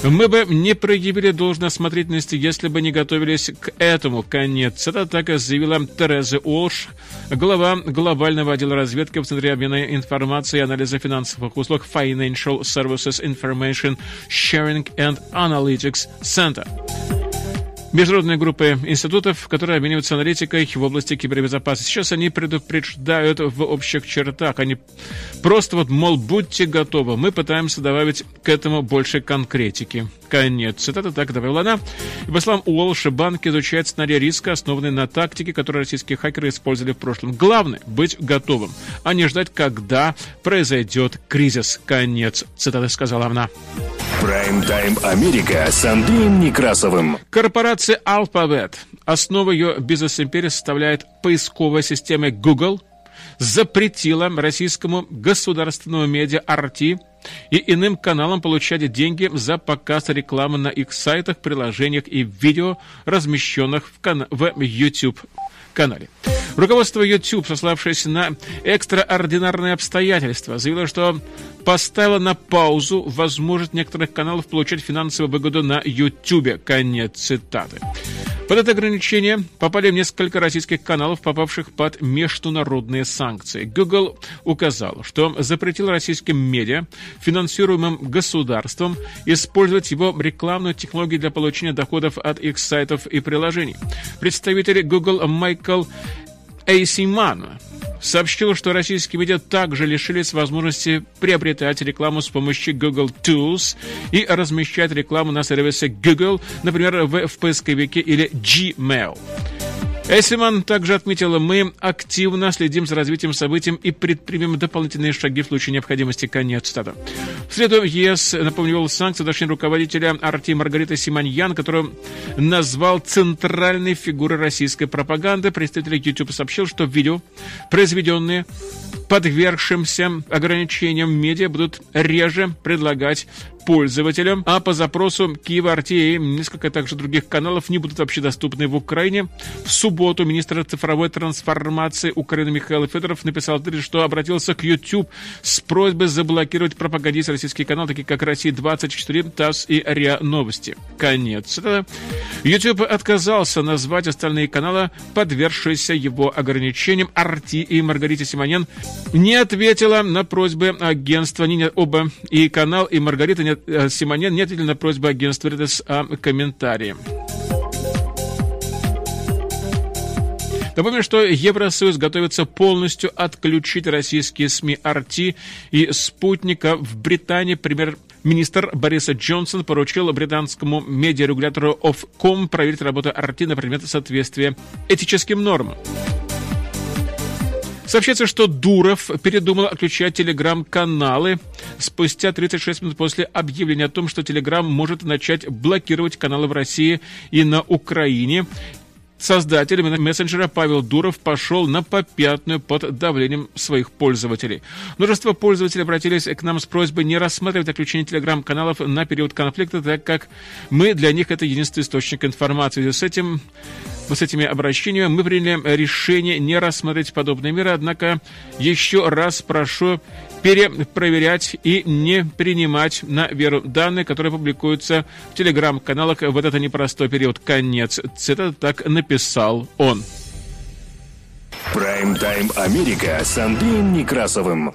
«Мы бы не проявили должной осмотрительности, если бы не готовились к этому». Конец. Это так заявила Тереза Уолш, глава глобального отдела разведки в Центре обмена информацией и анализа финансовых услуг Financial Services Information Sharing and Analytics Center международные группы институтов, которые обмениваются аналитикой в области кибербезопасности. Сейчас они предупреждают в общих чертах. Они просто вот, мол, будьте готовы. Мы пытаемся добавить к этому больше конкретики. Конец. Цитата так добавила она. И по словам Уолша, банк изучает сценарий риска, основанный на тактике, которую российские хакеры использовали в прошлом. Главное – быть готовым, а не ждать, когда произойдет кризис. Конец. Цитата сказала она. Прайм-тайм Америка с Андреем Некрасовым. Корпорация Alphabet, основа ее бизнес-империи составляет поисковая система Google, запретила российскому государственному медиа RT и иным каналам получать деньги за показ рекламы на их сайтах, приложениях и видео, размещенных в, кан- в YouTube канале. Руководство YouTube, сославшееся на экстраординарные обстоятельства, заявило, что поставило на паузу возможность некоторых каналов получать финансовую выгоду на YouTube. Конец цитаты. Под это ограничение попали несколько российских каналов, попавших под международные санкции. Google указал, что запретил российским медиа, финансируемым государством, использовать его рекламную технологию для получения доходов от их сайтов и приложений. Представитель Google Майкл Эйсиман сообщил, что российские медиа также лишились возможности приобретать рекламу с помощью Google Tools и размещать рекламу на сервисе Google, например, в, в поисковике или Gmail. Эссиман также отметила, мы активно следим за развитием событий и предпримем дополнительные шаги в случае необходимости. Конец цитаты. В среду ЕС напомнил санкции отношении руководителя Арти Маргариты Симоньян, которую назвал центральной фигурой российской пропаганды. Представитель YouTube сообщил, что видео, произведенные подвергшимся ограничениям медиа, будут реже предлагать пользователям, а по запросу Киева и несколько также других каналов не будут вообще доступны в Украине. В субботу министр цифровой трансформации Украины Михаил Федоров написал, что обратился к YouTube с просьбой заблокировать пропагандист российские каналы, такие как «Россия-24», ТАСС и РИА Новости. Конец. YouTube отказался назвать остальные каналы, подвергшиеся его ограничениям. Арти и Маргарита Симонян не ответила на просьбы агентства ни оба и канал, и Маргарита не, Симонян не ответили на просьбу агентства Редес о комментарии. Напомню, что Евросоюз готовится полностью отключить российские СМИ RT и «Спутника». В Британии премьер-министр Бориса Джонсон поручил британскому медиарегулятору Ofcom проверить работу RT на предмет соответствия этическим нормам. Сообщается, что Дуров передумал отключать телеграм-каналы спустя 36 минут после объявления о том, что Телеграм может начать блокировать каналы в России и на Украине. Создатель мессенджера Павел Дуров пошел на попятную под давлением своих пользователей. Множество пользователей обратились к нам с просьбой не рассматривать отключение телеграм-каналов на период конфликта, так как мы для них это единственный источник информации. С этим с этими обращениями мы приняли решение не рассмотреть подобные меры, однако еще раз прошу перепроверять и не принимать на веру данные, которые публикуются в телеграм-каналах в этот непростой период. Конец цитаты так написал он. Прайм-тайм Америка с Андреем Некрасовым.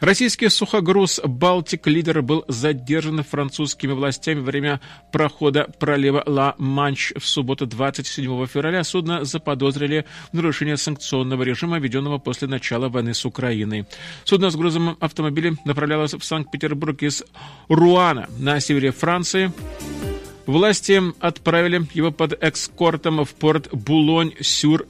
Российский сухогруз «Балтик Лидер» был задержан французскими властями во время прохода пролива Ла-Манч в субботу 27 февраля. Судно заподозрили в нарушении санкционного режима, введенного после начала войны с Украиной. Судно с грузом автомобиля направлялось в Санкт-Петербург из Руана на севере Франции. Власти отправили его под экскортом в порт Булонь-Сюр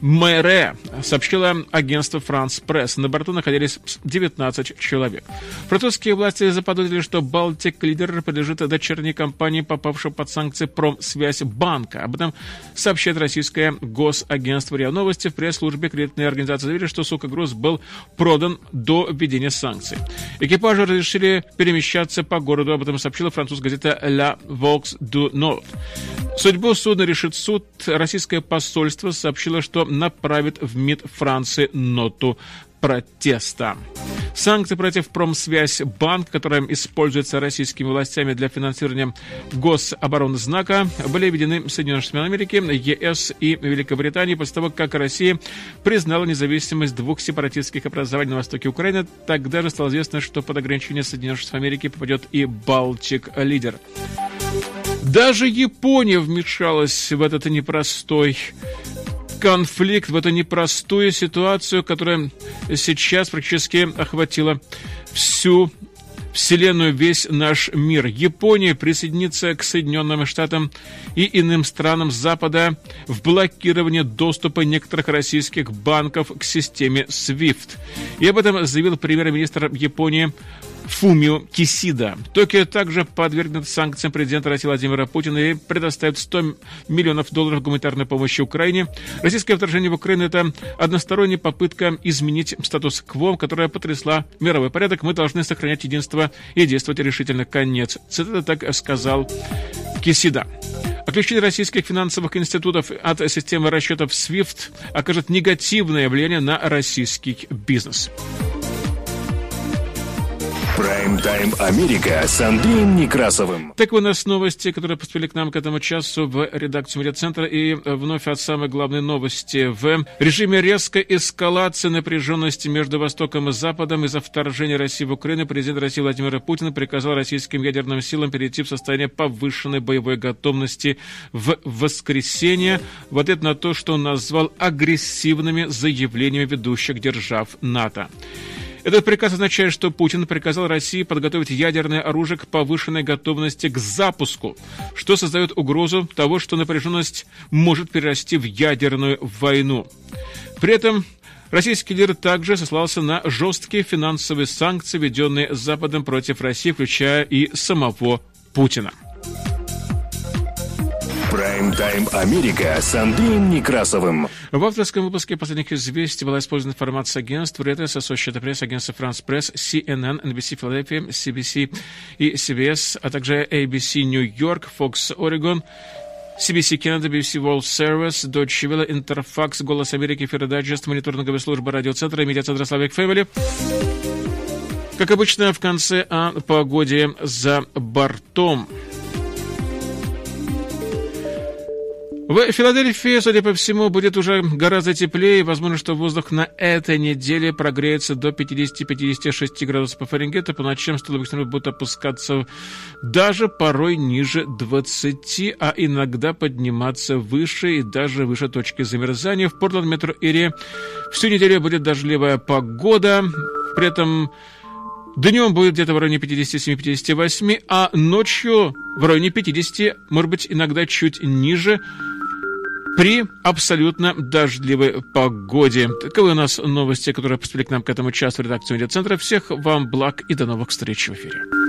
Мэре, сообщила агентство «Франс Пресс». На борту находились 19 человек. Французские власти заподозрили, что «Балтик Лидер» подлежит дочерней компании, попавшей под санкции «Промсвязь банка». Об этом сообщает российское госагентство РИА Новости. В пресс-службе кредитной организации заявили, что сукогруз был продан до введения санкций. Экипажу разрешили перемещаться по городу. Об этом сообщила французская газета «La Vox du Nord». Судьбу судна решит суд. Российское посольство сообщило, что направит в МИД Франции ноту протеста. Санкции против Промсвязь банк, которая используется российскими властями для финансирования гособоронзнака, были введены Соединенных Штатов Америки, ЕС и Великобритании после того, как Россия признала независимость двух сепаратистских образований на востоке Украины. Тогда же стало известно, что под ограничение Соединенных Штатов Америки попадет и Балтик-лидер. Даже Япония вмешалась в этот непростой конфликт, в эту непростую ситуацию, которая сейчас практически охватила всю Вселенную, весь наш мир. Япония присоединится к Соединенным Штатам и иным странам Запада в блокировании доступа некоторых российских банков к системе SWIFT. И об этом заявил премьер-министр Японии Фумио Кисида. Токио также подвергнет санкциям президента России Владимира Путина и предоставит 100 миллионов долларов гуманитарной помощи Украине. Российское вторжение в Украину – это односторонняя попытка изменить статус-кво, которая потрясла мировой порядок. Мы должны сохранять единство и действовать решительно. Конец. Цитата так сказал Кисида. Отключение российских финансовых институтов от системы расчетов SWIFT окажет негативное влияние на российский бизнес. Прайм-тайм Америка с Андреем Некрасовым. Так у нас новости, которые поступили к нам к этому часу в редакцию медиацентра. И вновь от самой главной новости. В режиме резкой эскалации напряженности между Востоком и Западом из-за вторжения России в Украину президент России Владимир Путин приказал российским ядерным силам перейти в состояние повышенной боевой готовности в воскресенье в ответ на то, что он назвал агрессивными заявлениями ведущих держав НАТО. Этот приказ означает, что Путин приказал России подготовить ядерное оружие к повышенной готовности к запуску, что создает угрозу того, что напряженность может перерасти в ядерную войну. При этом Российский лидер также сослался на жесткие финансовые санкции, введенные Западом против России, включая и самого Путина. Прайм-тайм Америка с Андреем Некрасовым. В авторском выпуске последних известий была использована информация агентств Reuters, Associated Press, агентства France Press, CNN, NBC Philadelphia, CBC и CBS, а также ABC New York, Fox Oregon, CBC Canada, BBC World Service, Deutsche Welle, Interfax, Голос Америки, Фердайджест, мониторинговая служба радиоцентра и медиацентра Славик Фэмили. Как обычно, в конце о погоде за бортом. В Филадельфии, судя по всему, будет уже гораздо теплее. Возможно, что воздух на этой неделе прогреется до 50-56 градусов по Фаренгейту. По ночам столбы будут опускаться даже порой ниже 20, а иногда подниматься выше и даже выше точки замерзания. В Портленд метро Ире всю неделю будет дождливая погода. При этом Днем будет где-то в районе 57-58, а ночью в районе 50, может быть, иногда чуть ниже при абсолютно дождливой погоде. Таковы у нас новости, которые поступили к нам к этому часу в редакцию медиацентра. Всех вам благ и до новых встреч в эфире.